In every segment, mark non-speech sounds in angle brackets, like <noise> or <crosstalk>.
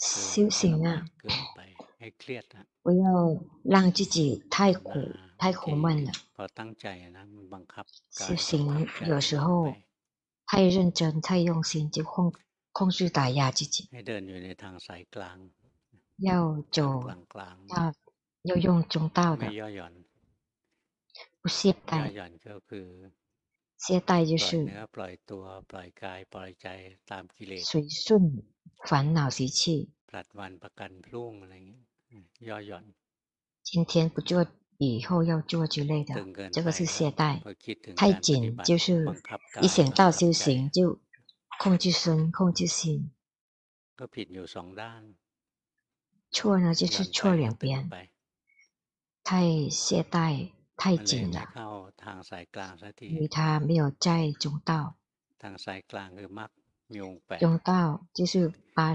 修行啊，不要让自己太苦太苦闷了。修行有时候太认真太用心，就控控制打压自己。要走到要用中道的，不懈怠。 懈怠就是随顺烦恼习气。今天不做，以后要做之类的，这个是懈怠。太紧就是一想到修行就控制身、控制心。错呢，就是错两边。太懈怠。太紧了，因为他没有在中道。中道就是八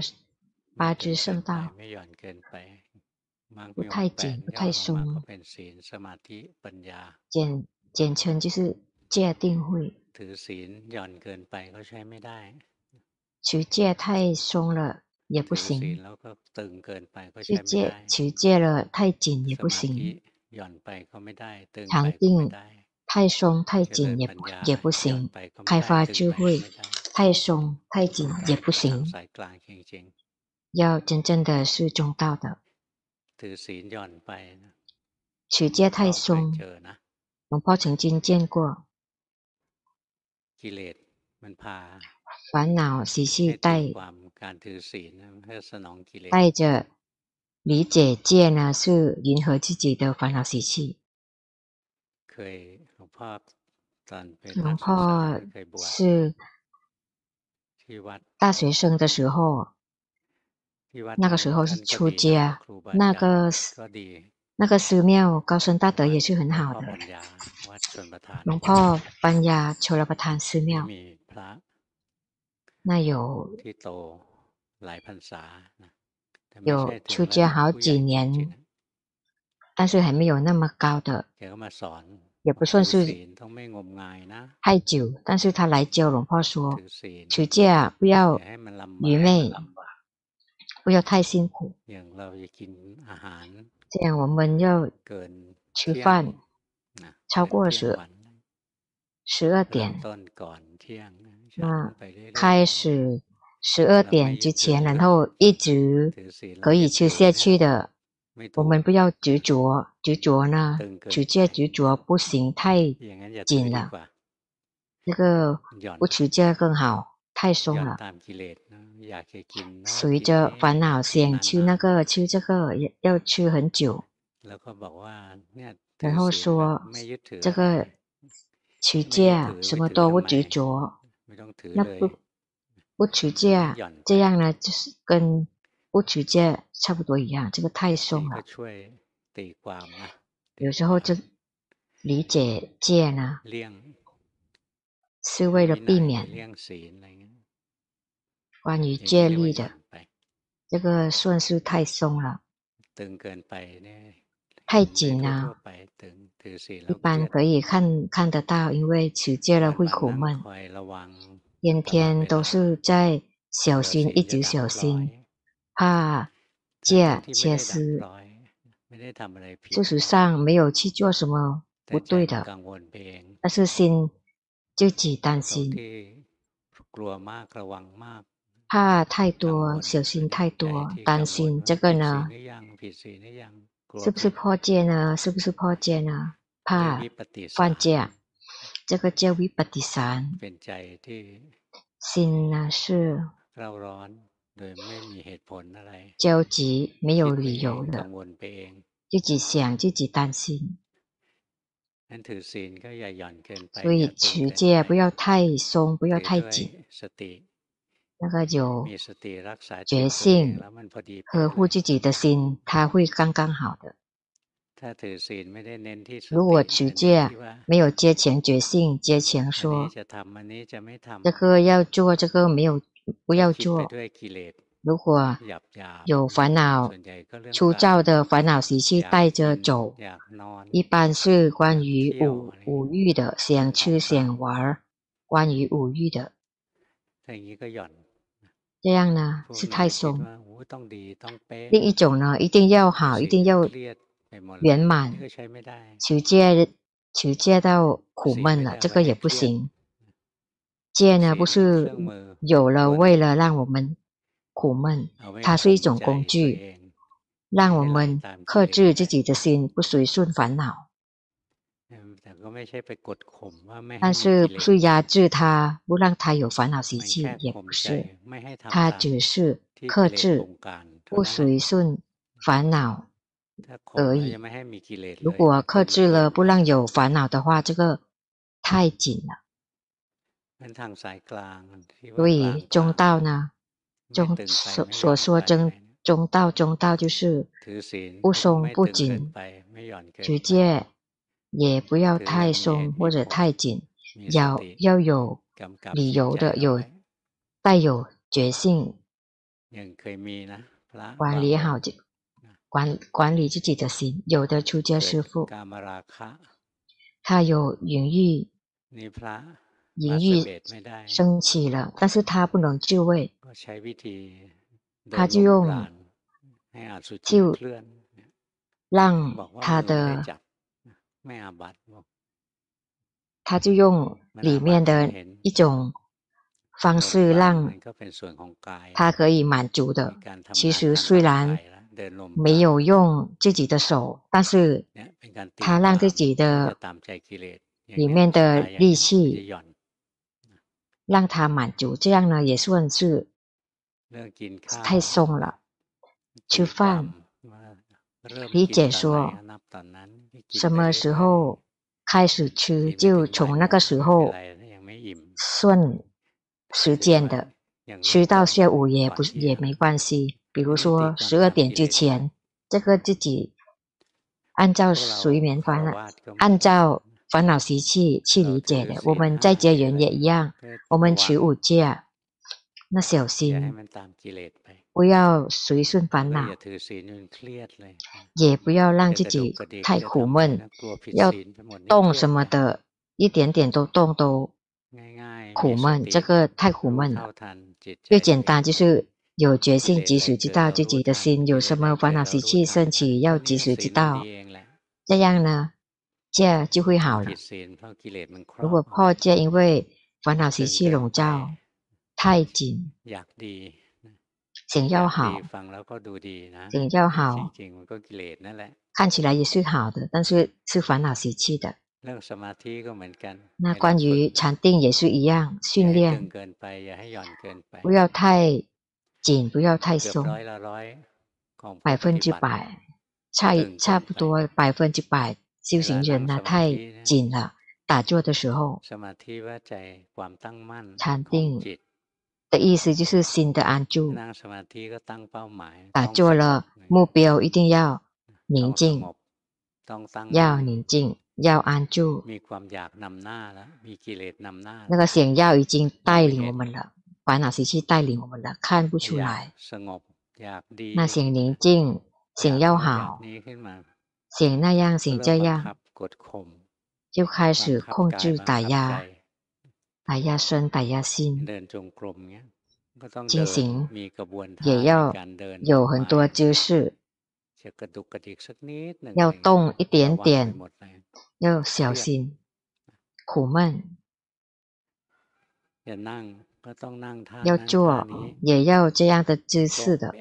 八支圣道，不太紧，不太松。简简称就是戒定慧。持戒太松了也不行，持戒持戒了太紧也不行。禅定太松太紧也不也不行，开发智慧太松太紧也不行，要真正的是中道的。持戒太松，龙婆曾经见过，烦恼习气带带着。理解戒呢，是迎合自己的烦恼习气。龙婆是大学生的时候，那个时候是出家，那个那个寺庙高僧大德也是很好的。龙婆班牙丘罗巴坛寺庙，那有。有出家好几年，但是还没有那么高的，也不算是太久。但是他来教龙婆说，出家不要愚昧，不要太辛苦。这样我们要吃饭超过十十二点，那开始。十二点之前，然后一直可以吃下去的。我们不要执着，执着呢，持戒执着不行，太紧了。那个不持戒更好，太松了。随着烦恼想吃那个吃这个，要要吃很久。然后说这个持戒什么都不执着，那不。不取戒，这样呢，就是跟不取戒差不多一样。这个太松了。有时候就理解戒呢，是为了避免关于戒律的。这个算是太松了，太紧了。一般可以看看得到，因为取戒了会苦闷。天天都是在小心，一直小心，怕戒缺失。事实上没有去做什么不对的，但是心自己担心，怕太多，小心太多，担心这个呢，是不是破戒呢？是不是破戒呢？怕犯戒。这个叫心呢是焦急，没有理由的，自己想自己担心，所以持戒不要太松，不要太紧，那个有觉性，呵护自己的心，它会刚刚好的。如果持戒没有戒前决心，戒前说这个要做，这个没有不要做。如果有烦恼粗糙的烦恼习气带着走，一般是关于五五欲的，想吃想玩，关于五欲的。这样呢是太松。另一种呢，一定要好，一定要圆满，求戒求戒到苦闷了，这个也不行。戒呢不是有了为了让我们苦闷，它是一种工具，让我们克制自己的心，不随顺烦恼。但是不是压制他，不让他有烦恼习气，也不是，他只是克制，不随顺烦恼而已。如果克制了，不让有烦恼的话，这个太紧了。所以中道呢，中所所说中中道，中道就是不松不紧，持戒。也不要太松或者太紧，要要有理由的，有带有决心，管理好这管管理自己的心。有的出家师父，他有淫欲，淫欲升起了，但是他不能自卫，他就用就让他的。他就用里面的一种方式让他可以满足的。其实虽然没有用自己的手，但是他让自己的里面的力气让他满足，这样呢也算是太松了。吃饭，理解说。什么时候开始吃，就从那个时候算时间的，吃到下午也不也没关系。比如说十二点之前，这个自己按照睡眠烦恼，按照烦恼习气去理解的。我们在家人也一样，我们持五戒，那小心。不要随顺烦恼，也不要让自己太苦闷。要动什么的，一点点都动都苦闷，这个太苦闷了。最简单就是有决心，及时知道自己的心有什么烦恼习气升起，要及时知道，这样呢，戒就会好了。如果破戒，因为烦恼习气笼罩太紧。想要好，想要好，看起来也是好的，但是是烦恼习气的。那关于禅定也是一样，训练不要太紧，不要太松，百分之百，差差不多百分之百修行人呢太紧了，打坐的时候，禅定。的意思就是心的安住，打坐了，目标一定要宁静，要宁静，要安住。那个想要已经带领我们了，烦恼习气带领我们的，看不出来。那想宁静，想要好，想那样，想这样，就开始控制打压。打压身，打压心，进行也要有很多姿势，要动一点点，要小心，苦闷。要做也要这样的姿势的，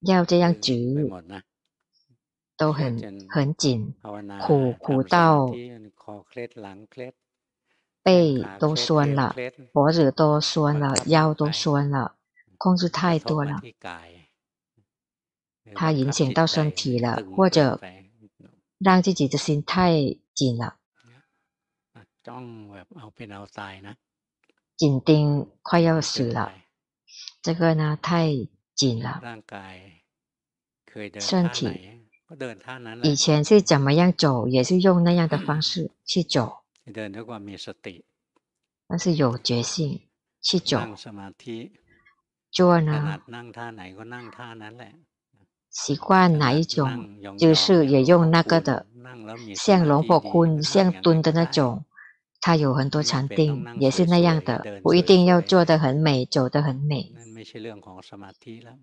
要这样举，都很很紧，苦苦到。背都酸了，脖子都酸了，腰都酸了，控制太多了，它影响到身体了，或者让自己的心太紧了，紧盯快要死了，这个呢太紧了，身体。以前是怎么样走，也是用那样的方式去走。<coughs> 但是有决心去走，做呢，习惯哪一种，姿势也用那个的，像龙婆坤，像蹲的那种，他有很多禅定，也是那样的，不一定要做得很美，走得很美。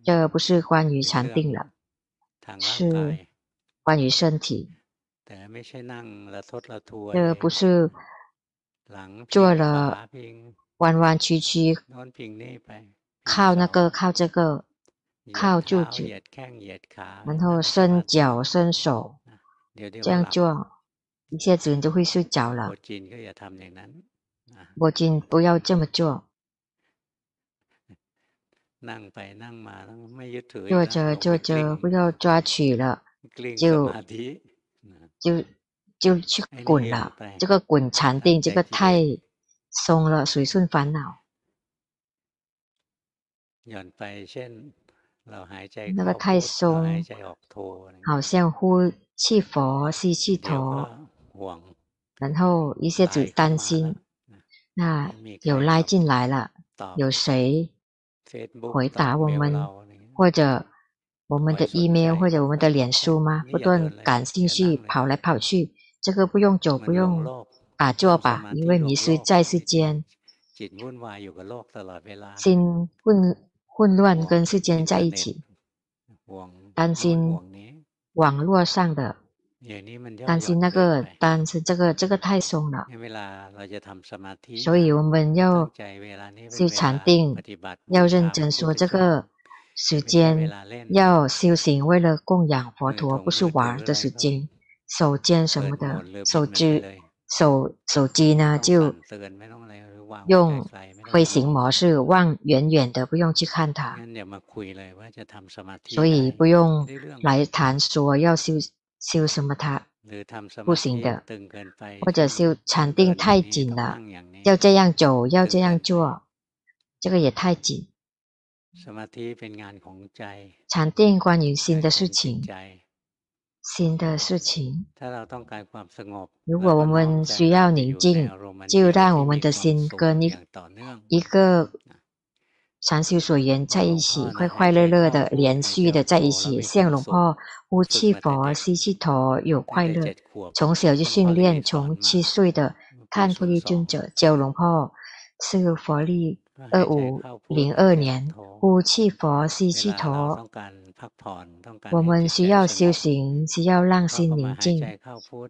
这不是关于禅定了，是关于身体。这不是做了弯弯曲曲，靠那个靠这个，靠柱子，然后伸脚伸手，这样做。一下子你就会睡着了。我今不要这么做。坐着坐着不要抓取了，就就就去滚了。这个滚禅定，这个太松了，随顺烦恼。那个太松，好像呼气佛，吸气头。然后一下子担心，那有拉进来了，有谁回答我们，或者我们的 email 或者我们的脸书吗？不断感兴趣，跑来跑去，这个不用走，不用打坐吧，因为迷失在世间，心混混乱跟世间在一起，担心网络上的。担心那个，担心这个，这个太松了。所以我们要修禅定，要认真说这个时间要修行，为了供养佛陀，不是玩的时间。手机什么的，手机手手机呢，就用飞行模式，望远远的，不用去看它。所以不用来谈说要修。修什么它不行的，或者修禅定太紧了，要这样走，要这样做，这个也太紧。禅定关于心的事情，心的事情。如果我们需要宁静，就让我们的心跟一一个。禅修所缘在一起，快快乐乐的，连续的在一起。像龙婆呼气佛、吸气陀，有快乐。从小就训练，从七岁的看菩提尊者教龙婆，是佛历二五零二年呼气佛、吸气陀。我们需要修行，需要让心宁静。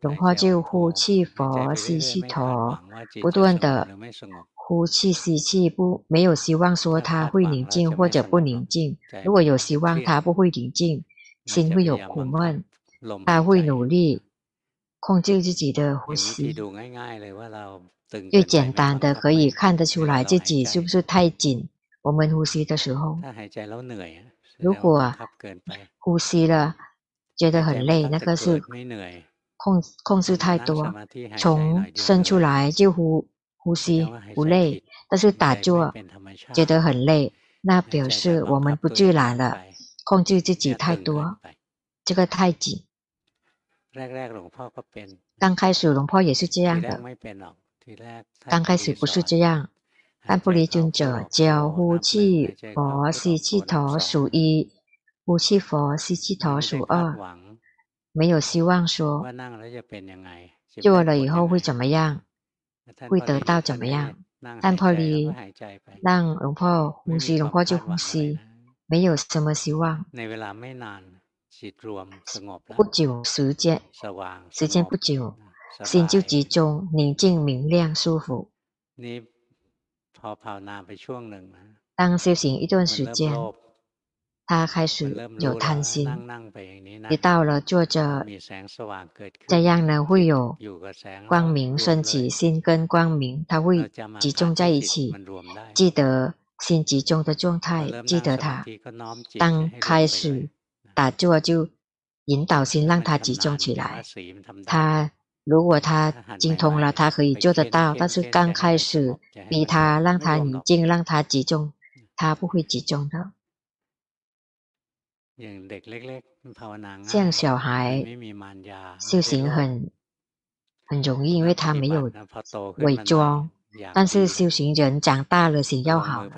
龙婆就呼气佛、吸气陀，不断的。呼气吸气，不没有希望说他会宁静或者不宁静。如果有希望他不会宁静，心会有苦闷，他会努力控制自己的呼吸。最简单的可以看得出来自己是不是太紧。我们呼吸的时候，如果呼吸了觉得很累，那个是控控制太多，从生出来就呼。呼吸不累，但是打坐觉得很累，那表示我们不自然了，控制自己太多，这个太紧。<laughs> 刚开始龙婆也是这样的，刚开始不是这样。但不离尊者教呼气佛吸气头数一，呼气佛吸气头数二，没有希望说做了以后会怎么样。会得到怎么样？但菩提让龙婆呼吸，龙婆就呼吸，没有什么希望。不久时间，时间不久，心就集中，宁静、明亮、舒服。当修行一段时间。他开始有贪心，一到了坐着，这样呢会有光明升起，心跟光明，它会集中在一起，记得心集中的状态，记得它。当开始打坐就引导心，让它集中起来。他如果他精通了，他可以做得到，但是刚开始逼他，让他宁静，让他集中，他不会集中的。像小孩修行很很容易，因为他没有伪装。但是修行人长大了，心要好了，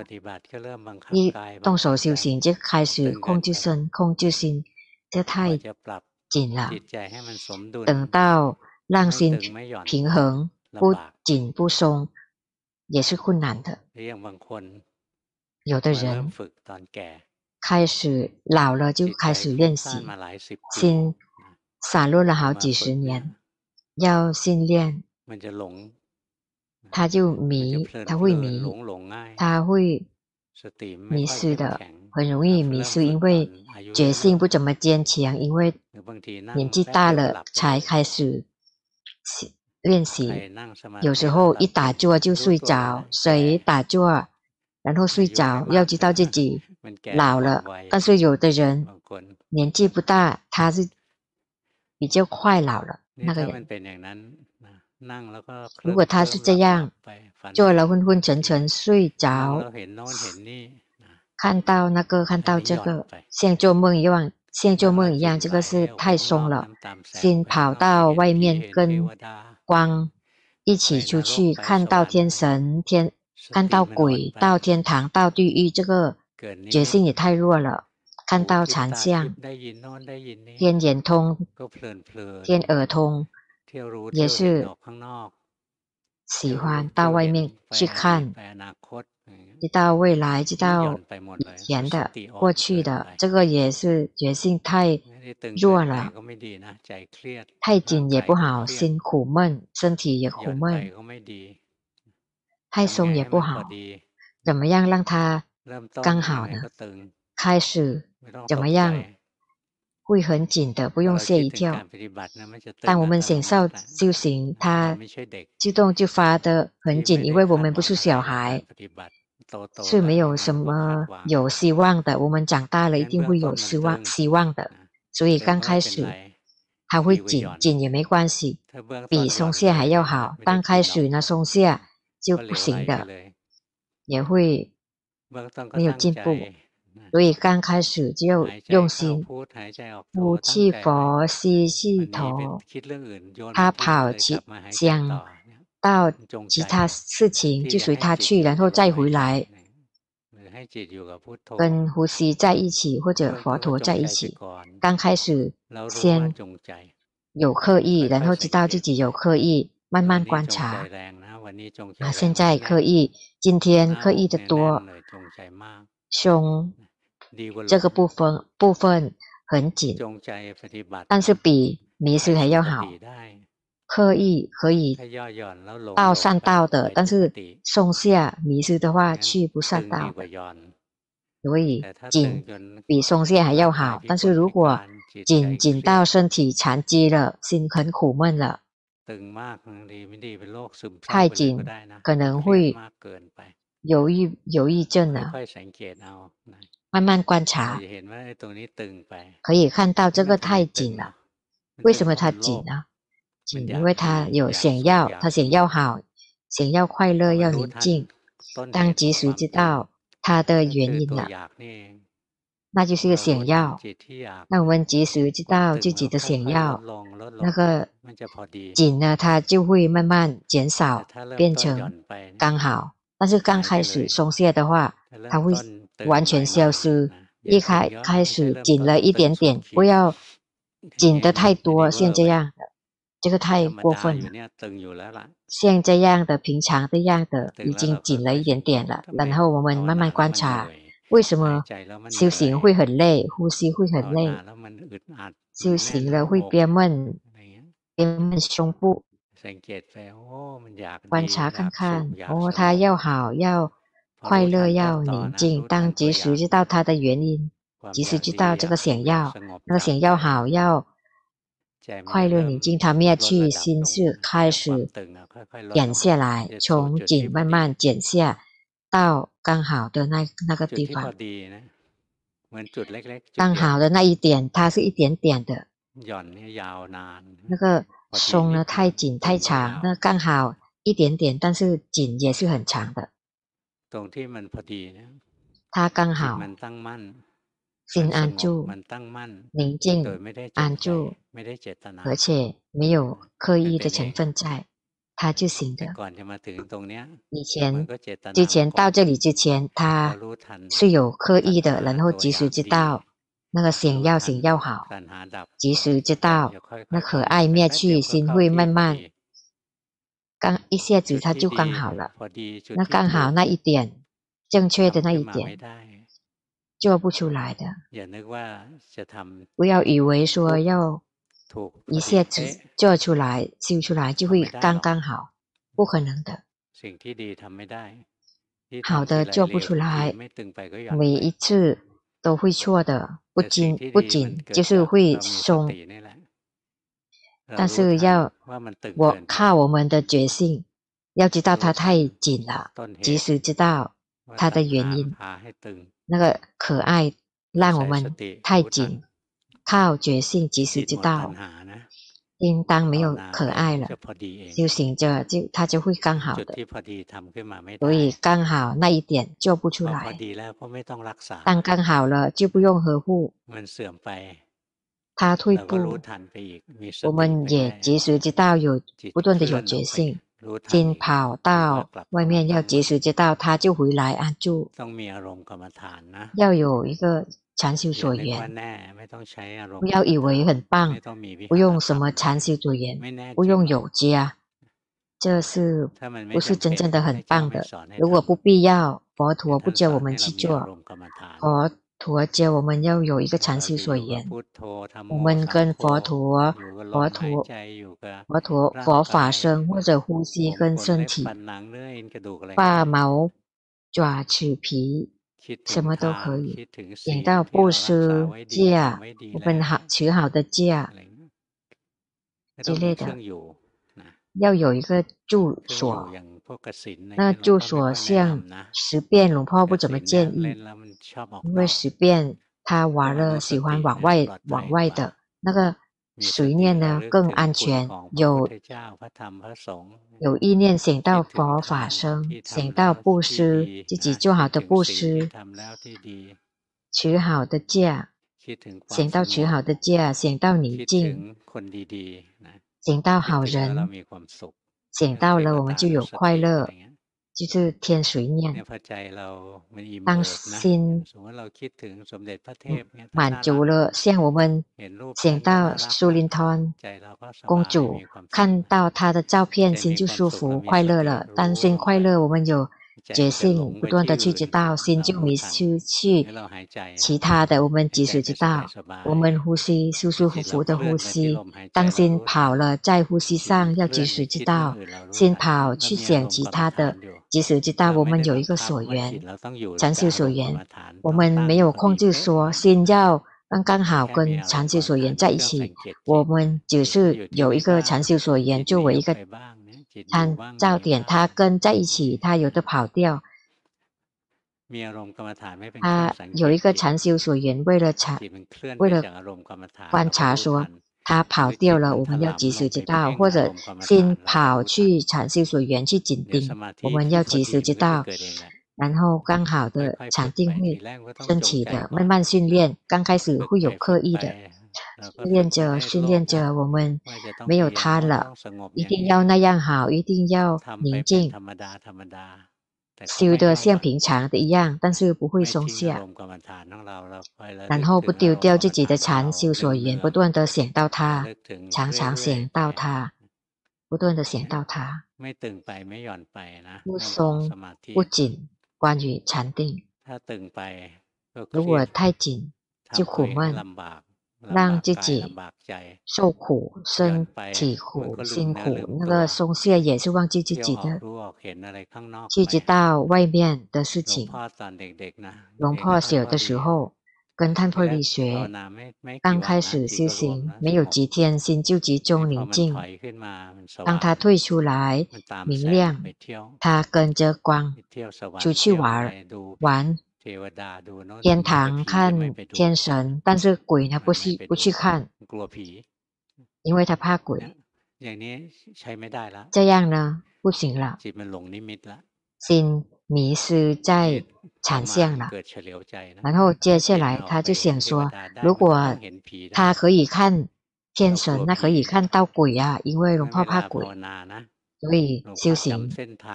一动手修行就开始控制身、控制心，这太紧了。等到让心平衡，不紧不松，也是困难的。有的人开始老了就开始练习，心散落了好几十年，要训练，他就迷，他会迷，他会迷失的，很容易迷失，因为决心不怎么坚强，因为年纪大了才开始练习，有时候一打坐就睡着，谁打坐然后睡着，要知道自己 <laughs> 老了。但是有的人年纪不大，他是比较快老了。那个人，如果他是这样，做了昏昏沉沉睡着，看到那个看到这个，像做梦一样，像做梦一样，这个是太松了，心跑到外面跟。光一起出去，看到天神天，看到鬼，到天堂，到地狱，这个决心也太弱了。看到禅相，天眼通，天耳通，也是喜欢到外面去看。知道未来，知道以前的、过去的，这个也是决心太弱了，太紧也不好，心苦闷，身体也苦闷，太松也不好。怎么样让它刚好呢？开始怎么样会很紧的，不用吓一跳。当我们想要修行，它自动就发的很紧，因为我们不是小孩。是没有什么有希望的。我们长大了一定会有希望，希望的。所以刚开始它会紧，紧也没关系，比松懈还要好。刚开始呢，松懈就不行的，也会没有进步。所以刚开始就要用心，呼气佛，吸气头，他跑去想。到其他事情就随他去，然后再回来，跟呼吸在一起或者佛陀在一起。刚开始先有刻意，然后知道自己有刻意，慢慢观察。啊，现在刻意，今天刻意的多，胸这个部分部分很紧，但是比迷失还要好。刻意可以到善道的，但是松下迷失的话去不善道的。所以紧比松懈还要好，但是如果紧紧到身体残疾了，心很苦闷了，太紧可能会忧郁忧郁症啊。慢慢观察，可以看到这个太紧了，为什么它紧呢？因为它有想要，它想要好，想要快乐，要宁静。当及时知道它的原因了，那就是个想要。那我们及时知道自己的想要，那个紧呢，它就会慢慢减少，变成刚好。但是刚开始松懈的话，它会完全消失。一开开始紧了一点点，不要紧的太多，像这样的。这个太过分了，像这样的平常这样的已经紧了一点点了，然后我们慢慢观察，为什么修行会很累，呼吸会很累，修行了会憋闷，憋闷胸部，观察看看，哦，他要好，要快乐，要宁静，当及时知道他的原因，及时知道这个想要，那个想要好要。快乐宁静，他灭去心事，开始减下来，从紧慢慢减下到刚好的那那个地方。刚好的那一点，它是一点点的。那个松呢，太紧太长，那刚好一点点，但是紧也是很长的。它刚好。心安住，宁静安住，而且没有刻意的成分在，他就行的。以前之前到这里之前，他是有刻意的，然后及时知道那个想要想要好，及时知道那可爱灭去，心会慢慢刚一下子他就刚好了，那刚好那一点正确的那一点做不出来的。不要以为说要一下子做出来修出来就会刚刚好，不可能的。好的做不出来，每一次都会错的，不仅不仅就是会松。但是要我靠我们的决心，要知道它太紧了，及时知道它的原因。那个可爱让我们太紧，靠觉性及时知道。应当没有可爱了，修行着就他就会刚好的。所以刚好那一点做不出来，但刚好了就不用呵护。他退步，我们也及时知道有不断的有决心，今跑到外面要及时知道，他就回来安住。要有一个禅修所缘，不要以为很棒，不用什么禅修所缘，不用有家，这是不是真正的很棒的？如果不必要，佛陀不教我们去做，佛。陀教我们要有一个禅修所缘，我们跟佛陀、佛陀、佛陀、佛法僧或者呼吸跟身体，拔毛、爪齿皮，什么都可以。想到布施、戒，我们好取好的戒之类的，要有一个住所。那住所像十遍，龙婆不怎么建议，因为十遍他玩了，喜欢往外往外的那个随念呢更安全。有有意念想到佛法僧，想到布施，自己做好的布施，取好的戒，想到取好的戒，想到宁静，想到好人。想到了，我们就有快乐，就是天水念。当心满足了，像我们想到苏林通公主，看到她的照片，心就舒服快乐了。当心快乐，我们有。决心不断的去知道，心就没失去其他的。我们及时知道，我们呼吸舒舒服服的呼吸。当心跑了，在呼吸上要及时知道，心跑去想其他的，及时知道。我们有一个所缘，禅修所缘，我们没有控制说心要刚刚好跟禅修所缘在一起，我们只是有一个禅修所缘作为一个。参照点，他跟在一起，他有的跑掉。他有一个禅修所缘，为了禅，为了观察说他跑掉了，我们要及时知道，或者先跑去禅修所园去紧盯，我们要及时知道，然后刚好的禅定会升起的，慢慢训练，刚开始会有刻意的。训练着，训练着，我们没有他了，一定要那样好，一定要宁静，修的像平常的一样，但是不会松懈，然后不丢掉自己的禅修所缘，不断的想到他，常常想到他，不断的想到他，不松不紧，关于禅定，如果太紧就苦闷。让自己受苦，身体苦，辛苦，那个松懈也是忘记自己的，去知道外面的事情。龙婆小的时候跟探破力学，刚开始修行没有几天，心就集中宁静。当他退出来，明亮，他跟着光出去玩玩。天堂看天神，但是鬼他，不去不去看，因为他怕鬼。这样呢不行了，心迷失在禅相了。然后接下来他就想说，如果他可以看天神，那可以看到鬼啊，因为龙婆怕鬼，所以修行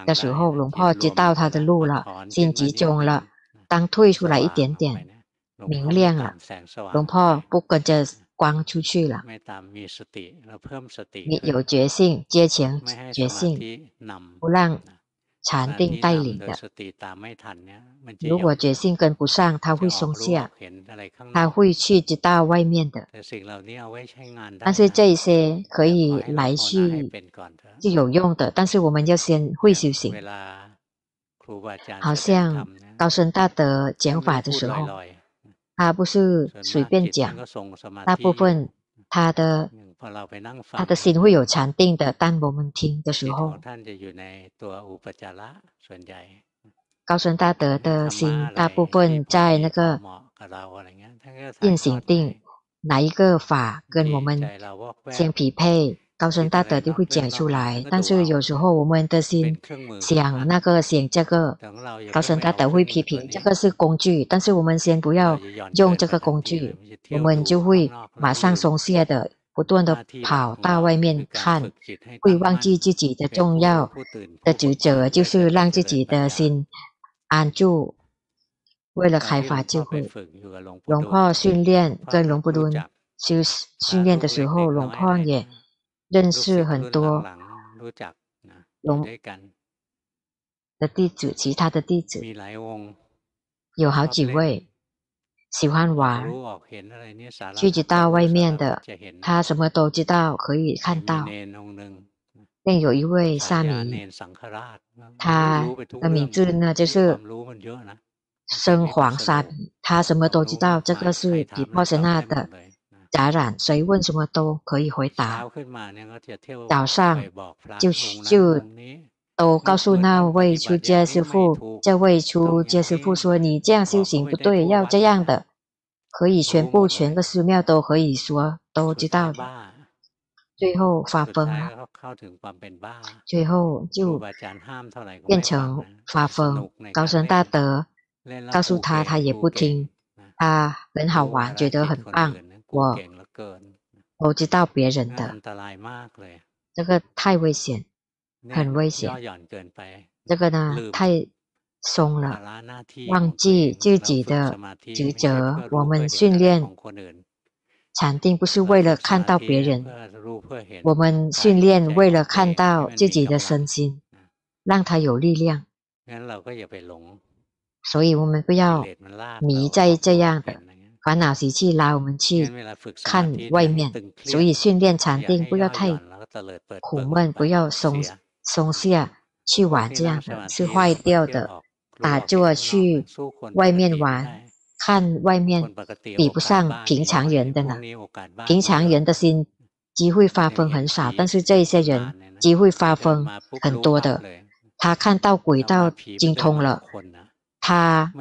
的时候，龙婆知道他的路了，心集中了。当退出来一点点，明亮了，龙婆不跟着光出去了。你有觉性，接前觉性，不让禅定带领的。如果觉性跟不上，他会松懈，他会去知道外面的。但是这些可以来去是有用的，但是我们要先会修行。好像高僧大德讲法的时候。他不是随便讲，大部分他的他的心会有禅定的。当我们听的时候，高僧大德的心大部分在那个印行定，哪一个法跟我们相匹配？高僧大德就会讲出来，但是有时候我们的心想那个想这个，高僧大德会批评这个是工具，但是我们先不要用这个工具，我们就会马上松懈的，不断的跑到外面看，会忘记自己的重要的职责，就是让自己的心安住，为了开发智慧。龙婆训练跟龙布伦修训练的时候，龙婆也。认识很多龙的弟子，其他的弟子有好几位喜欢玩，去知道外面的，他什么都知道，可以看到。另有一位沙弥，他的名字呢就是生黄沙弥，他什么都知道，这个是毗婆舍那的。杂染，谁问什么都可以回答。早上就就都告诉那位出家师傅，这位出家师傅说：“你这样修行不对，要这样的。”可以全部全个寺庙都可以说，都知道的。最后发疯了，最后就变成发疯。高僧大德告诉他，他也不听，他很好玩，觉得很棒。我我知道别人的，这个太危险，很危险。这个呢太松了，忘记自己的职责。我们训练禅定不是为了看到别人，我们训练为了看到自己的身心，让他有力量。所以我们不要迷在这样的。烦恼习气拉我们去看外面，所以训练禅定不要太苦闷，不要松松懈去玩这样的，是坏掉的。打坐去外面玩，看外面比不上平常人的呢。平常人的心机会发疯很少，但是这一些人机会发疯很多的。他看到轨道精通了。他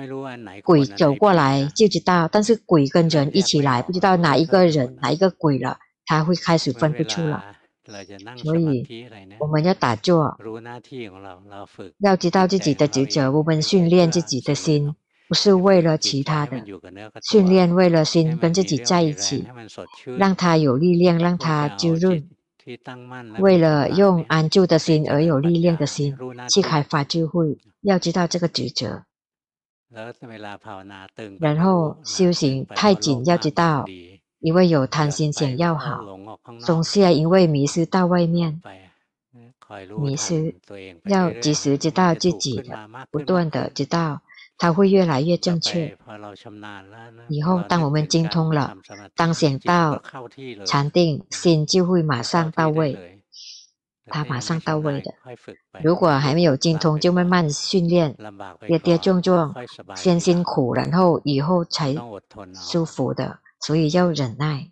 鬼走过来就知道，但是鬼跟人一起来，不知道哪一个人哪一个鬼了，他会开始分不出了。所以我们要打坐，要知道自己的职责。我们训练自己的心，不是为了其他的，训练为了心跟自己在一起，让他有力量，让他滋润。为了用安住的心而有力量的心去开发智慧，要知道这个职责。然后修行太紧，要知道，因为有贪心想要好；总是要，因为迷失到外面，迷失，要及时知道自己的，不断的知道，它会越来越正确。以后，当我们精通了，当想到禅定，心就会马上到位。他马上到位的。如果还没有精通，就慢慢训练，跌跌撞撞，先辛苦，然后以后才舒服的。所以要忍耐。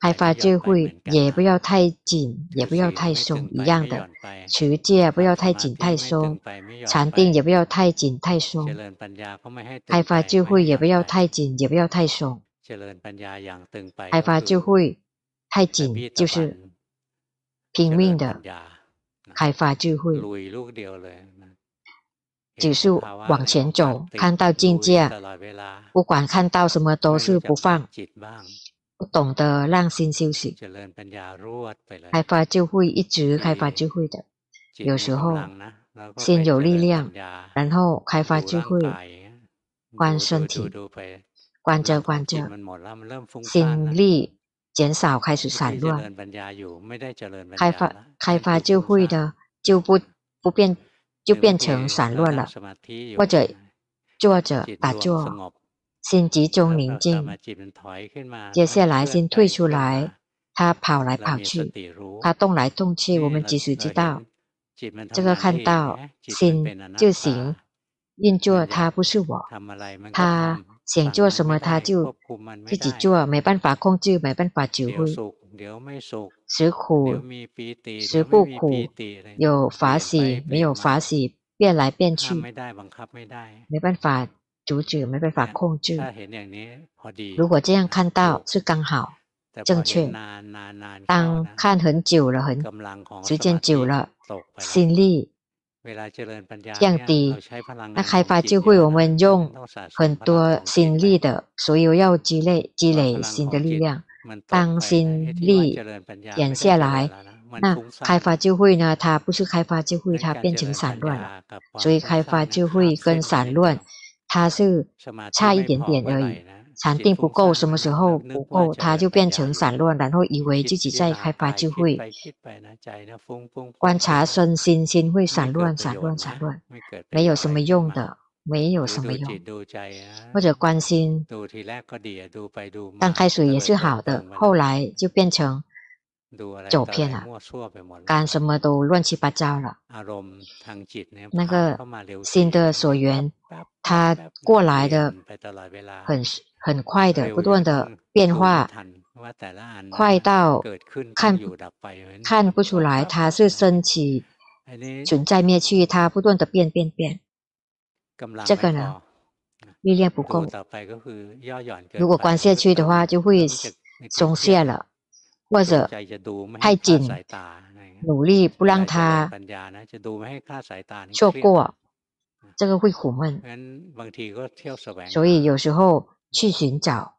开发智慧也不要太紧，也不要太松，一样的。持戒不要太紧太松，禅定也不要太紧太松。开发智慧也不要太紧，也不要太松。开发智慧太紧就是。拼命的开发智慧，只是往前走，看到境界，不管看到什么都是不放，不懂得让心休息。开发智慧一直开发智慧的，有时候先有力量，然后开发智慧，观身体。观着观着，心力减少，开始散乱。开发开发就会的就不不变，就变成散乱了。或者坐着打坐，心集中宁静，接下来心退出来，他跑来跑去，他动来动去，我们及时知道。这个看到心就行，运作它不是我，他想做什么他就自己做，没办法控制，没办法指挥。时苦时不苦，有法喜没有法喜，变来变去，没办法阻止，没办法控制。如果这样看到是刚好。正确。当看很久了，很时间久了，心力降低。那开发智慧，我们用很多心力的，所以要积累积累新的力量。当心力减下来，那开发智慧呢？它不是开发智慧，它变成散乱了。所以开发智慧跟散乱，它是差一点点而已。禅定不够，什么时候不够，他就变成散乱，然后以为自己在开发智慧。观察身心，心会散乱，散乱，散乱，没有什么用的，没有什么用。或者关心，刚开始也是好的，后来就变成走偏了，干什么都乱七八糟了。那个新的所缘，它过来的很。很快的，不断的变化，快到看看不出来，它是升起、存在、灭去，它不断的变变变。这个呢，力量不够。如果关下去的话，就会松懈了，或者太紧，努力不让他错过，这个会苦闷。所以有时候。去寻找，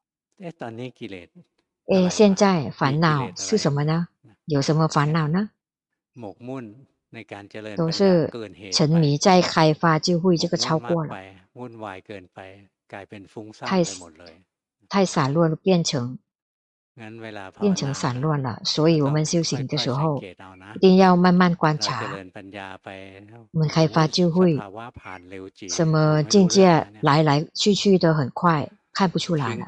诶，现在烦恼是什么呢？有什么烦恼呢？都是沉迷在开发智慧，这个超过了，太太散乱了，变成变成散乱了。所以我们修行的时候，一定要慢慢观察。我们开发智慧，什么境界来来去去的很快。看不出来了，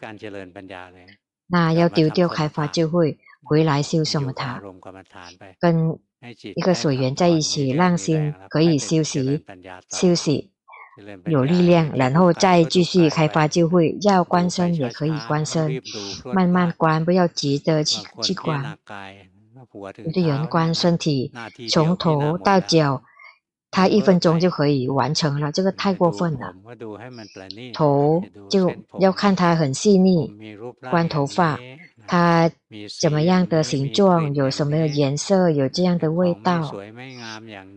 那要丢掉开发智慧，回来修什么塔？跟一个水源在一起，让心可以休息，休息有力量，然后再继续开发就会。要关身也可以关身，慢慢关，不要急着去去关。有的人关身体，从头到脚。他一分钟就可以完成了，这个太过分了。头就要看他很细腻，关头发，它怎么样的形状，有什么颜色，有这样的味道，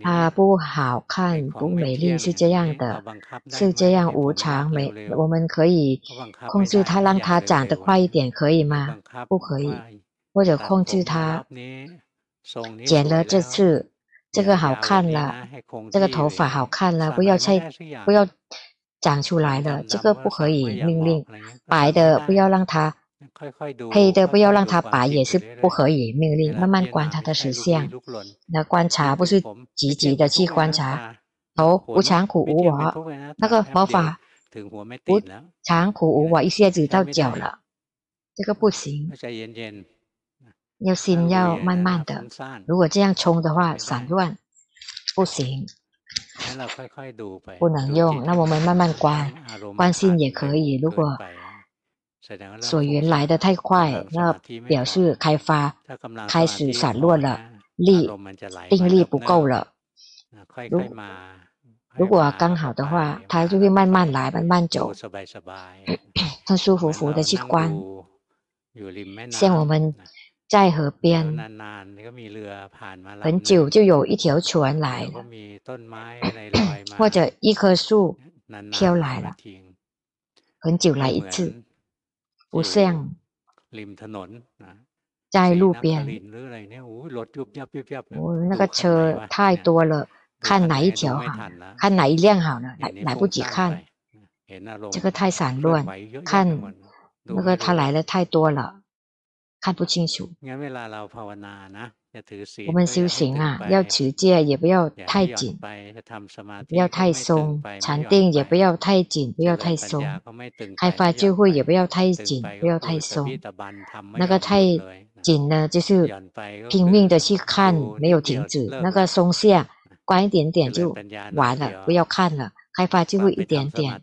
它不好看，不美丽，是这样的，是这样无常美。我们可以控制它，让它长得快一点，可以吗？不可以，或者控制它，剪了这次。这个好看了，这个头发好看了，不要再不要长出来了，这个不可以命令。白的不要让它，黑的不要让它白，也是不可以命令。慢慢观它的实相，那观察不是积极的去观察。头无常苦无我，那个佛法无常苦无我，一下子到脚了，这个不行。要心要慢慢的，如果这样冲的话，散乱不行，不能用。那我们慢慢观，观心也可以。如果所缘来的太快，那表示开发开始散落了，力定力不够了。如如果刚好的话，它就会慢慢来，慢慢走，很舒服服的去观，像我们。在河边，很久就有一条船来了，或者一棵树飘来了，很久来一次， 不像在路边，我那个车太多了，看哪一条好，看哪一辆好了，来来不及看，这个太散乱，看 那个他来的太多了，看不清楚。 我们修行啊，要持戒，也不要太紧，不要太松；禅定也不要太紧，不要太松；开发智慧也不要太紧，不要太松。那个太紧呢，就是拼命的去看，没有停止；那个松下，关一点点就完了，不要看了。开发智慧一点点，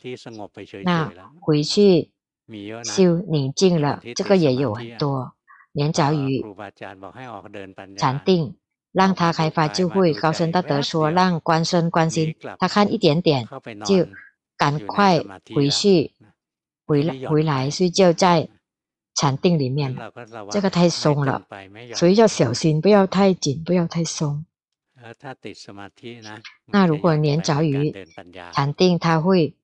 那回去修宁静了，这个也有很多。年早于禅定，让他开发智慧。高僧大德说，让观身观心，他看一点点，就赶快回去，回来回来睡觉在禅定里面。这个太松了，所以要小心，不要太紧，不要太松。那如果年早于禅定，他会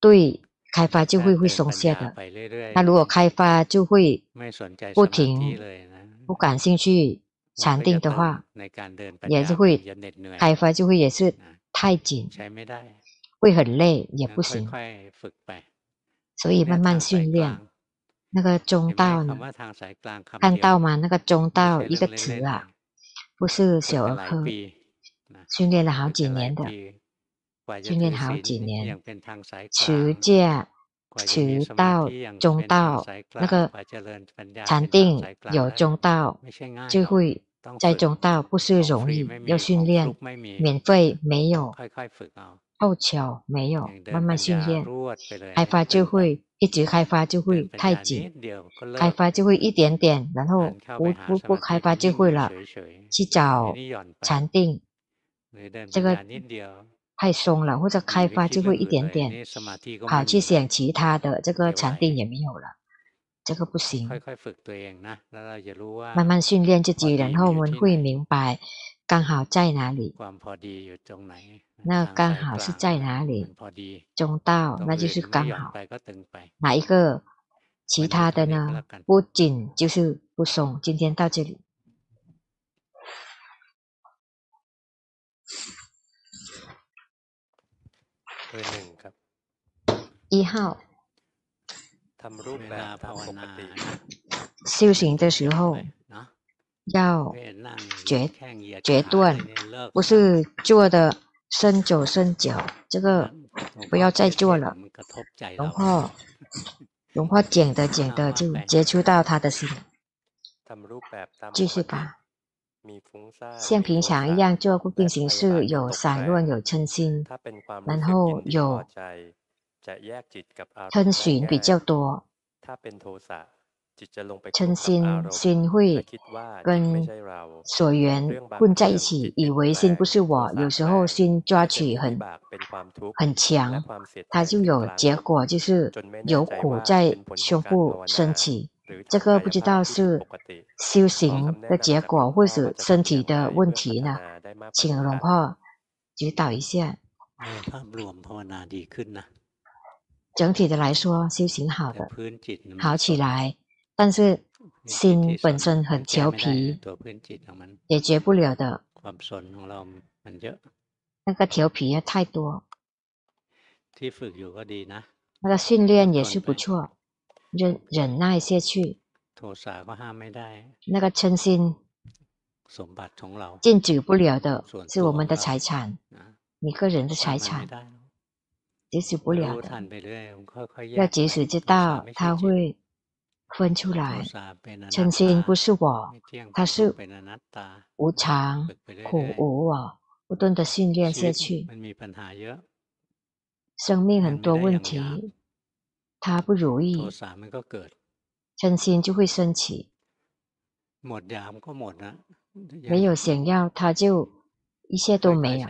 对。开发就会会松懈的，那如果开发就会不停，不感兴趣禅定的话，也是会开发就会也是太紧，会很累也不行，所以慢慢训练。那个中道呢？看到吗？那个中道一个词啊，不是小儿科，训练了好几年的。训练好几年，持戒、持道、中道，那个禅定有中道，就会在中道，不是容易，要训练，免费没有，凑巧没有，慢慢训练，开发就会一直开发就会太紧，开发就会一点点，然后不不不开发就会了，去找禅定，这个。太松了，或者开发就会一点点，好去想其他的，这个禅定也没有了，这个不行。慢慢训练自己，然后我们会明白刚好在哪里。那刚好是在哪里？中道，那就是刚好。哪一个？其他的呢？不紧就是不松。今天到这里。一号，修行的时候要决决断，不是做的身走身脚，这个不要再做了。然后，然后紧的紧的就接触到他的心，继续吧。像平常一样做固定形式，有散乱，有嗔心，然后有嗔寻比较多。嗔心心会跟所缘混在一起，以为心不是我。有时候心抓取很很强，它就有结果，就是有苦在胸部升起。这个不知道是修行的结果，或是身体的问题呢？请龙婆指导一下。<laughs> 整体的来说，修行好的，好起来，但是心本身很调皮，解决不了的。那个调皮也太多。那个训练也是不错。忍忍耐下去，那个嗔心禁止不了的，是我们的财产，你个人的财产，禁止不了的。要及时知道，他会分出来。嗔心不是我，它是无常、苦无我，不断的训练下去，生命很多问题。他不如意，嗔心就会升起。没有想要，他就一切都没有。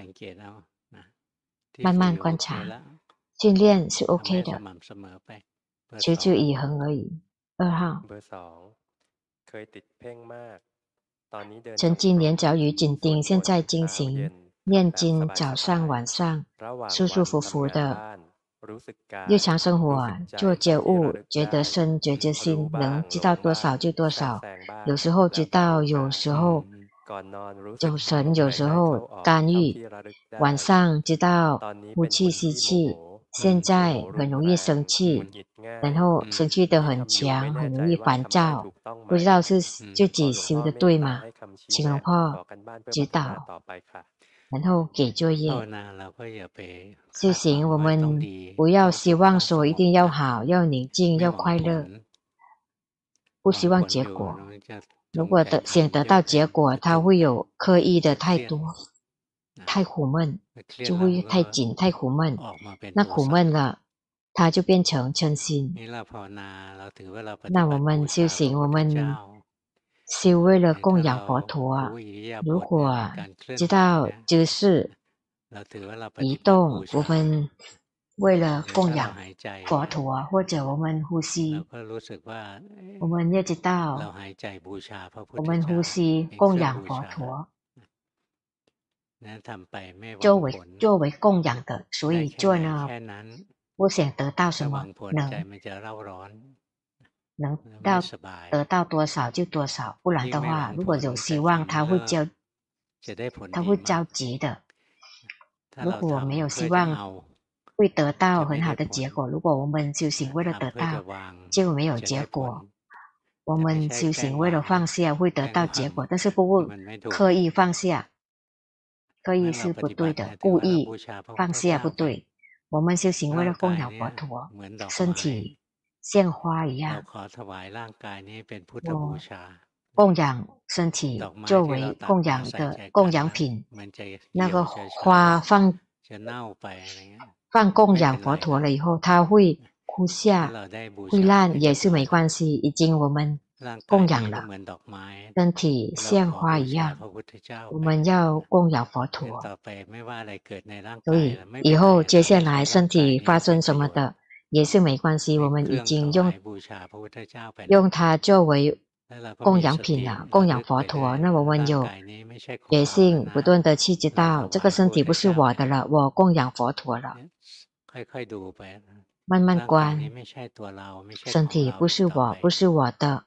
慢慢观察，训练是 OK 的，持之以恒而已。二号，曾经连早于紧盯，现在进行念经，早上晚上舒舒服服的。日常生活做觉悟，觉得身，觉得心，能知道多少就多少。有时候知道，有时候走神，有时候干预。晚上知道呼气吸气。现在很容易生气，然后生气的很强，很容易烦躁，不知道是自己修的对吗？请龙婆指导，然后给作业。修行我们不要希望说一定要好，要宁静，要快乐，不希望结果。如果得想得到结果，他会有刻意的太多，太苦闷，就会太紧，太苦闷，那苦闷了。他就变成嗔心。那我们修行，我们修为了供养佛陀。如果知道就是移动，我们为了供养佛陀，或者我们呼吸，我们要知道我们呼吸供养佛陀，作为作为供养的，所以做呢。不想得到什么，能能到得到多少就多少，不然的话，如果有希望，他会焦，他会着急的。如果没有希望，会得到很好的结果。如果我们修行为了得到，就没有结果。我们修行为了放下，会得到结果，但是不会刻意放下，刻意是不对的，故意放下不对。我们修行为了供养佛陀，身体像花一样。我供养身体作为供养的供养品，那个花放放供养佛陀了以后，它会枯下、会烂也是没关系，已经我们。供养了，身体像花一样，我们要供养佛陀。所以以后接下来身体发生什么的也是没关系，我们已经用用它作为供养品了，供养佛陀。那我们有决心，不断的去知道这个身体不是我的了，我供养佛陀了。慢慢观，身体不是我，不是我的。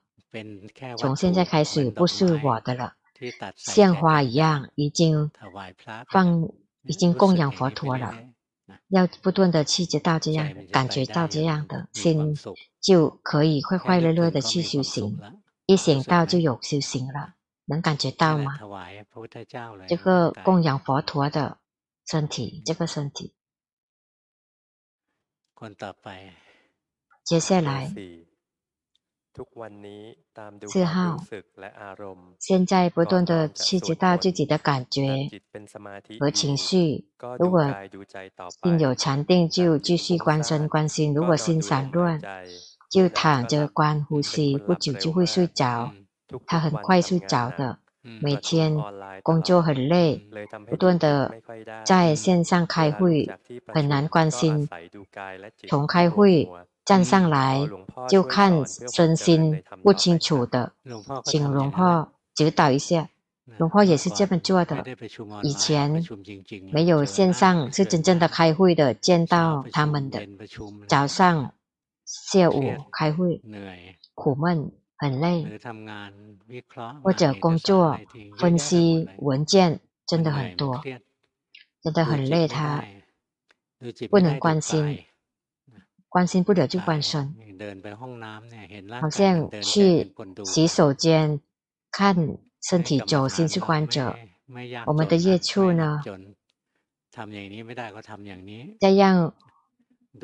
从现在开始不是我的了，像花一样，已经放，已经供养佛陀了。<laughs> 要不断的去知道这样，感觉到这样的心，就可以快快乐乐的去修行。一想到就有修行了，能感觉到吗？这个供养佛陀的身体，这个身体。接下来。四号，现在不断的去知道自己的感觉和情绪。如果心有禅定，就继续观身观心；如果心散乱，就躺着观呼吸，不久就会睡着。他很快睡着的。每天工作很累，不断的在线上开会，很难关心。从开会。站上来就看身心不清楚的，请龙婆指导一下。龙婆也是这么做的。以前没有线上，是真正的开会的，见到他们的。早上、下午开会，苦闷，很累，或者工作分析文件，真的很多，真的很累，他不能关心。关心不了就关身，好像去洗手间看身体走，心是患者。我们的业处呢？这样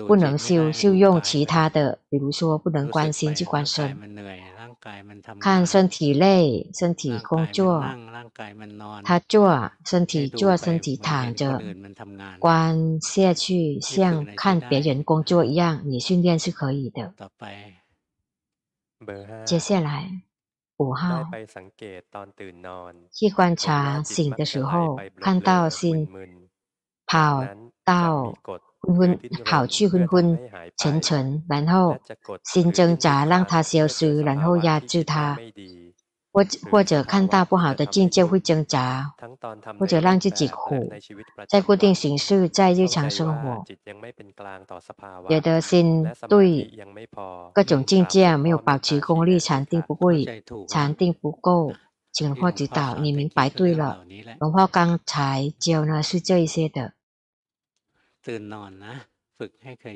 不能修，就用其他的，比如说不能关心就关身。看身体累，身体工作，他坐，身体坐，身体躺着，观下去像看别人工作一样，你训练是可以的。接下来五号，去观察醒的时候，看到心跑到。昏昏跑去昏昏沉沉，然后心挣扎，让它消失，然后压制它，或或者看到不好的境界会挣扎，或者让自己苦，在固定形式，在日常生活，觉得心对各种境界没有保持功力，禅定不会，禅定不够，请龙婆指导，你明白对了。龙婆刚才教呢是这一些的。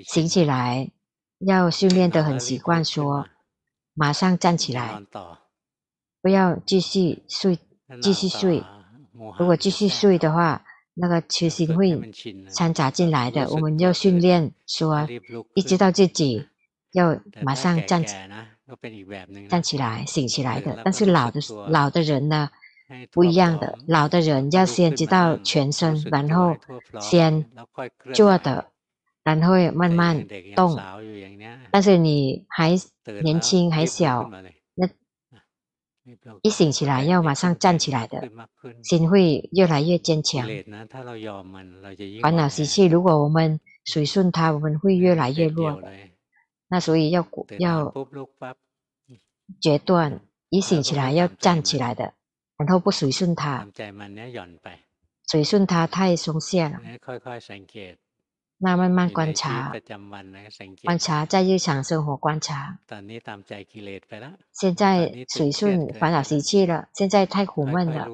醒起来，要训练得很习惯，说马上站起来，不要继续睡，继续睡。如果继续睡的话，那个痴心会掺杂进来的。我们要训练说，一直到自己要马上站起，站起来，醒起来的。但是老的老的人呢，不一样的。老的人要先知道全身，<laughs> 然后先坐的。然后慢慢动，但是你还年轻还小，那一醒起来要马上站起来的，心会越来越坚强。烦恼习气，如果我们随顺它，我们会越来越弱。那所以要要决断，一醒起来要站起来的，然后不随顺它，随顺它太松懈了。那慢慢观察，观察在日常生活观察。现在随顺烦恼习气了，现在太苦闷了。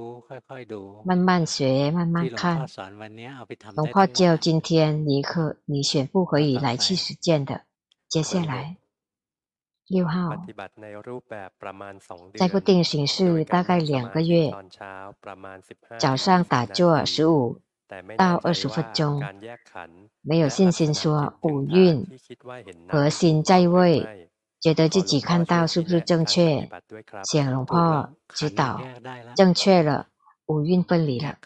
慢慢学，慢慢看。龙婆教今天你可你全部可以来去实践的。接下来六号，在固定形式大概两个月，早上打坐十五。到二十分钟，没有信心说五蕴核心在位，觉得自己看到是不是正确？请龙婆指导，正确了，五蕴分离了，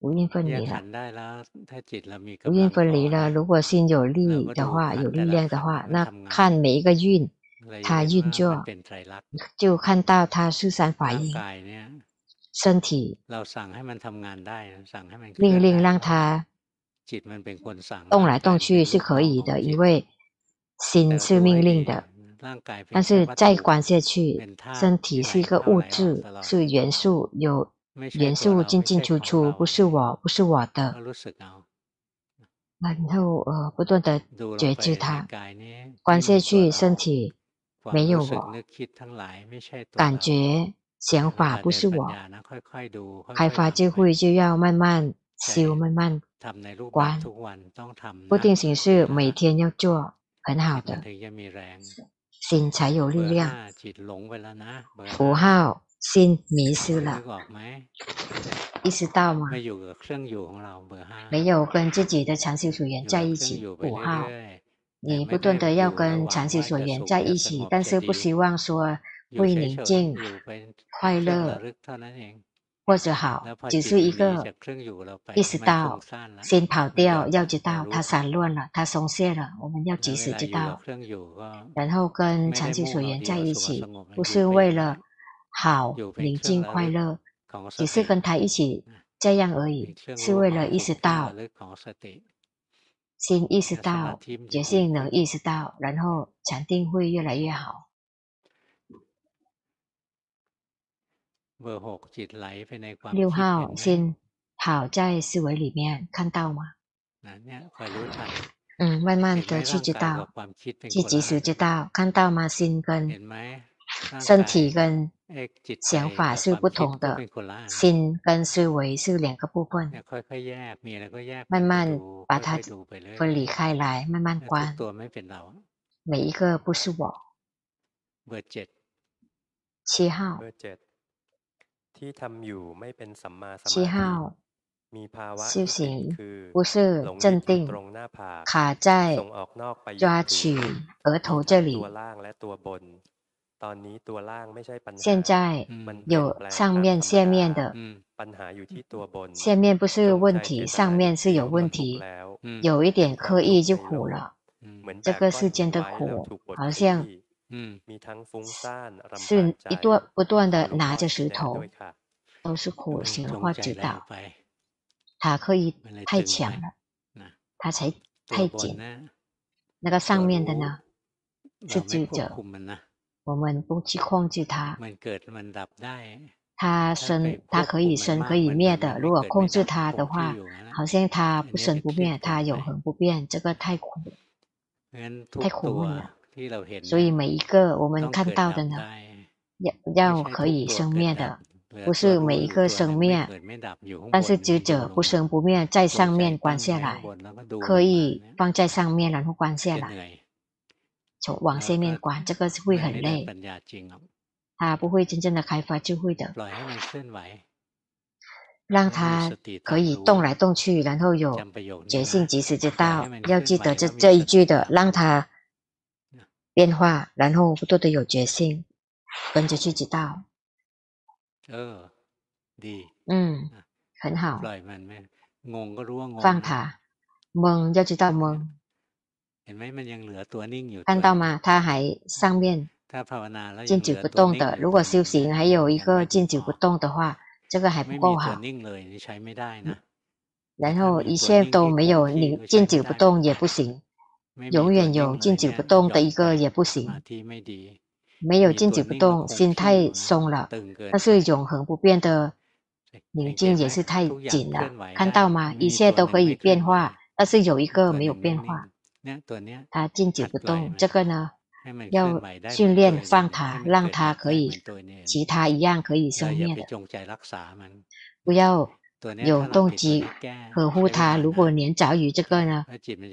五蕴分离了，五蕴分离了。如果心有力的话，有力量的话，那看每一个运，它运作，就看到它是三法印。身体命令让它动来动去是可以的，因为心是命令的。但是再观下去，身体是一个物质，是元素，有元素进进出出，不是我，不是我的。然后呃，不断的觉知它，观下去，身体没有我，感觉。想法不是我，开发智慧就要慢慢修，慢慢观，不定形式，每天要做很好的，心才有力量。符号心迷失了，意识到吗？没有跟自己的长修所缘在一起。五号，你不断的要跟长修所缘在一起，但是不希望说。会宁静、快乐或者好，只是一个意识到先跑掉，要知道它散乱了，它松懈了，我们要及时知道，然后跟长修所缘在一起，不是为了好、宁静、快乐，只是跟他一起这样而已，是为了意识到，先意识到，决心能意识到，然后禅定会越来越好。六号心好在思维里面，看到吗？嗯，慢慢的去知道，去及时知道，看到吗？心跟身体跟想法是不同的，心跟思维是两个部分，慢慢把它分离开来，慢慢观，每一个不是我。七号。七号修行不是镇定，卡在抓取额头这里。现在有上面、下面的，下面不是问题，上面是有问题，有一点刻意就苦了。这个世间的苦，好像。嗯，是一段不断的拿着石头，都是苦行或知道，他刻意太强了，他才太紧。那个上面的呢，是智者，我们不去控制它，它生，它可以生可以灭的。如果控制它的话，好像它不生不灭，它永恒不变，这个太苦，太苦闷了。所以每一个我们看到的呢，要要可以生灭的，不是每一个生灭，但是执着不生不灭，在上面关下来，可以放在上面，然后关下来，从往下面管，这个是会很累，他不会真正的开发智慧的。让他可以动来动去，然后有觉性，及时知道。要记得这这一句的，让他变化，然后不断的有决心，跟着去知道。嗯，很好。放他，懵要知道懵。看到吗？它还上面静止不动的。如果修行还有一个静止不动的话。这个还不够好，然后一切都没有，你静止不动也不行，永远有静止不动的一个也不行，没有静止不动，心太松了，但是永恒不变的宁静也是太紧了，看到吗？一切都可以变化，但是有一个没有变化，它静止不动，这个呢？要训练放他，让他可以，其他一样可以生灭的。不要有动机呵护他。如果连着于这个呢，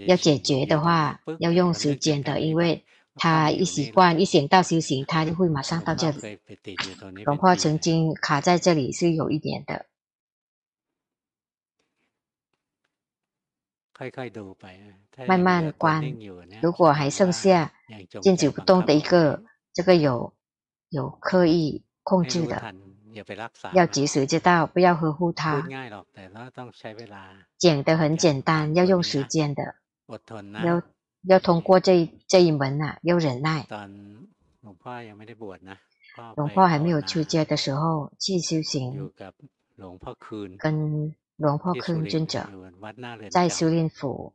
要解决的话，要用时间的，因为他一习惯一想到修行，他就会马上到这里。龙婆曾经卡在这里是有一点的。慢慢关，如果还剩下静止不动的一个，这个有有刻意控制的，要及时知道，不要呵护它。讲的很简单，要用时间的，要要通过这这一门啊，要忍耐。龙婆还没有出家的时候去修行，跟。龙婆坤尊者在修炼府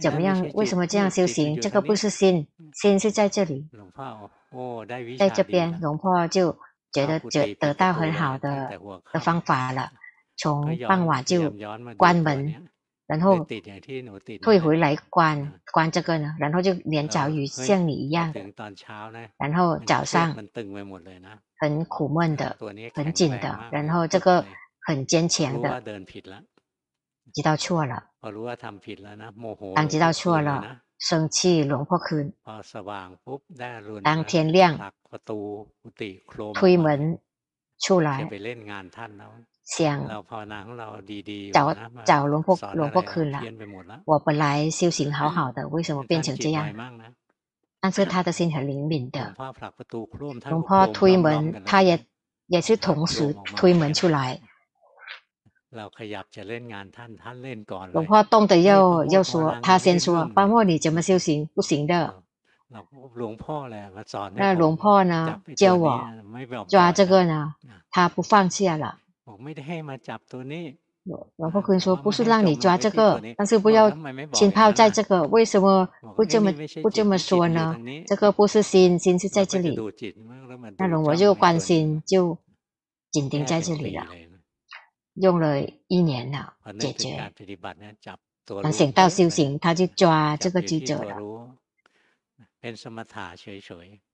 怎么样？为什么这样修行？这个不是心，心是在这里，在这边。龙婆就觉得觉得到很好的的方法了。从傍晚就关门，然后退回来关关这个呢，然后就连着雨像你一样。然后早上很苦闷的，<laughs> 很紧的，然后这个很坚强的。知道错了，当知道错了，生气，龙婆坤。当天亮，推门出来，想找找龙婆龙婆坤了。我本来修行好好的，为什么变成这样？但是他的心很灵敏的，龙婆推门，他也也是同时推门出来。 龙婆动的要要说，他先说，八莫你怎么修行？不行的。那龙婆呢？教我抓这个呢，他不放下了。龙婆坤说，不是让你抓这个，但是不要浸泡在这个。为什么不这么不这么说呢？这个不是心，心是在这里。那龙婆就关心，就紧盯在这里了。 用了一年了，解决。反省到修行，他就抓这个记者了。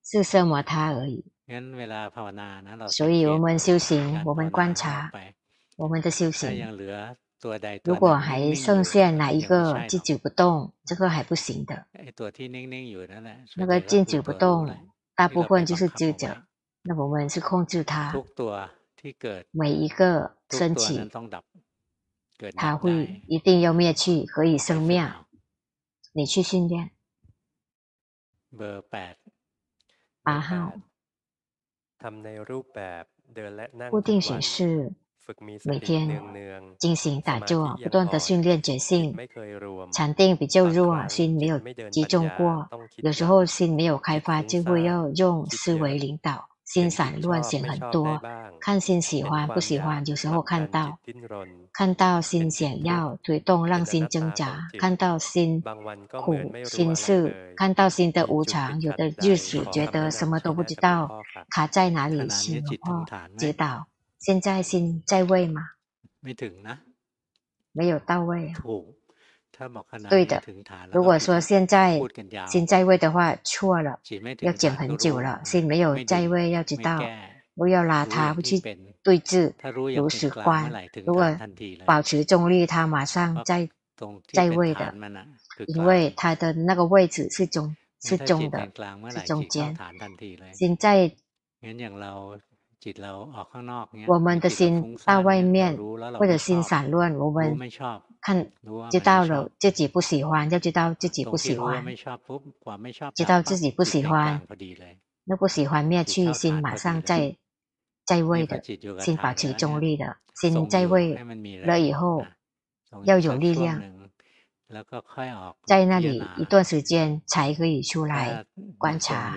是什么他而已。所以我们修行，我们观察我们的修行。如果还剩下哪一个静止不动，这个还不行的。那个静止不动，大部分就是执着。那我们是控制它。每一个升起，它会一定要灭去，可以生灭。你去训练。八号，固定形式，每天进行打坐，不断的训练觉性。禅定比较弱，心没有集中过，有时候心没有开发，就会要用思维领导。心散乱，想很多，看心喜欢不喜欢，有时候看到，看到心想要推动，让心挣扎，看到心苦心事，看到心的无常，有的日子觉得什么都不知道，卡在哪里，心哦，知道，现在心在位吗？没有到位啊。对的，如果说现在心在位的话，错了，要讲很久了。心没有在位，要知道，不要拉他不去对峙，如实观。如果保持中立，他马上在在位的，因为他的那个位置是中是中的，是中间。心在。我们的心到外面，或者心散乱，我们看知道了自己不喜欢，就知道自己不喜欢，知道自己不喜欢，那不喜欢灭去，心马上在在位的，心保持中立的，心在位了以后要有力量。在那里一段时间才可以出来观察。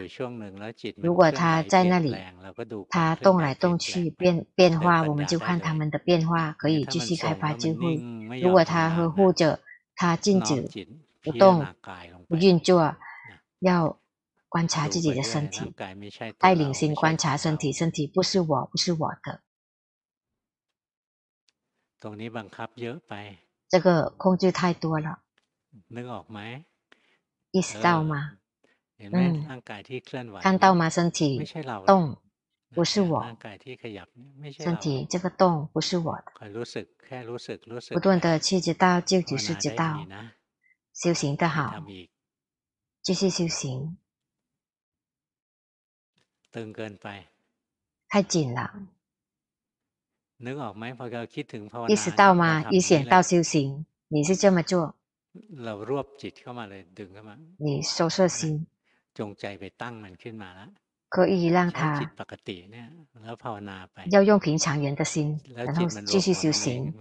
如果他在那里，他动来动去变变化，我们就看他们的变化，可以继续开发智慧。如果他呵护着，他静止不动不运作，要观察自己的身体，带领心观察身体，身体不是我，不是我的。这个控制太多了，意识到吗？嗯，看到吗？身体动不是我，身体这个动不是我的，不断的去知道，就只是知道，修行的好，继续修行，太紧了。意识到吗？一想到修行，你是这么做。你收摄心，可以让他要用平常人的心，然后继续修行。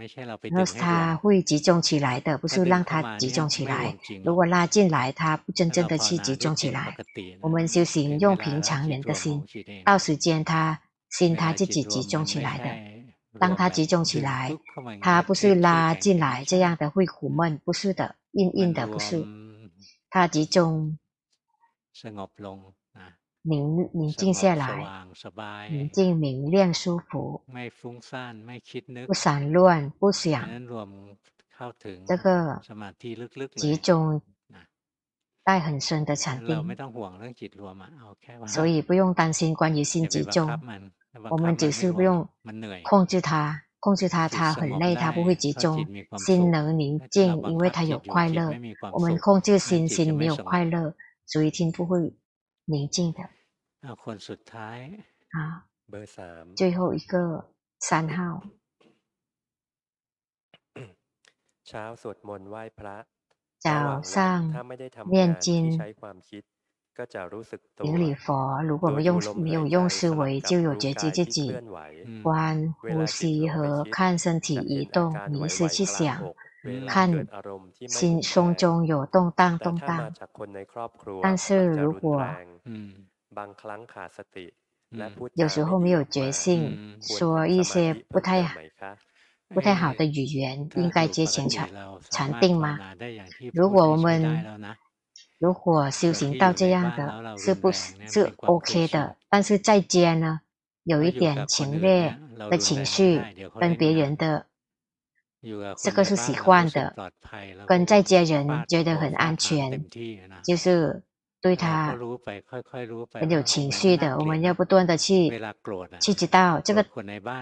然后他会集中起来的，不是让他集中起来。如果拉进来，他不真正的去集中起来。我们修行用平常人的心，到时间他心他自己集中起来的。当他集中起来，他不是拉进来这样的会苦闷，不是的，硬硬的不是。他集中，宁宁静下来，宁静明亮舒服，不散乱不想。这个集中带很深的禅定，所以不用担心关于心集中。我们只是不用控制它，控制它，它很累，它不会集中。心能宁静，因为它有快乐。我们控制心，心没有快乐，所以心不会宁静的。啊，最后一个三号。<coughs> 早上念经。顶礼佛，如果没用没有用思维，就有觉知自己观呼吸和看身体移动，迷失去想，看心胸中有动荡动荡。但是如果有时候没有觉性，说一些不太不太好的语言，应该接前禅禅定吗？如果我们如果修行到这样的，是不是是 OK 的？但是在家呢，有一点情烈的情绪，跟别人的这个是习惯的，跟在家人觉得很安全，就是对他很有情绪的，我们要不断的去去知道这个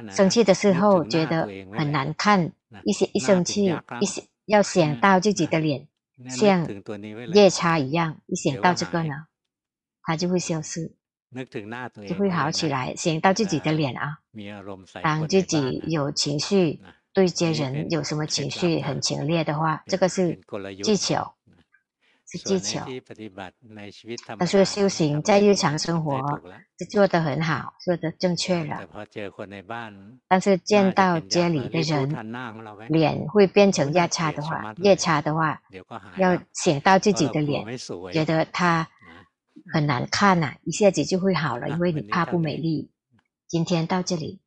生气的时候觉得很难看，一些一生气，一些要想到自己的脸。像夜叉一样，一想到这个呢，它就会消失，就会好起来。想到自己的脸啊，当自己有情绪，对接人有什么情绪很强烈的话，这个是技巧。是技巧，他说修行在日常生活是做得很好，做得正确了。但是见到家里的人脸会变成夜叉的话，夜叉的话，要想到自己的脸，觉得他很难看呐、一下子就会好了，因为你怕不美丽。今天到这里。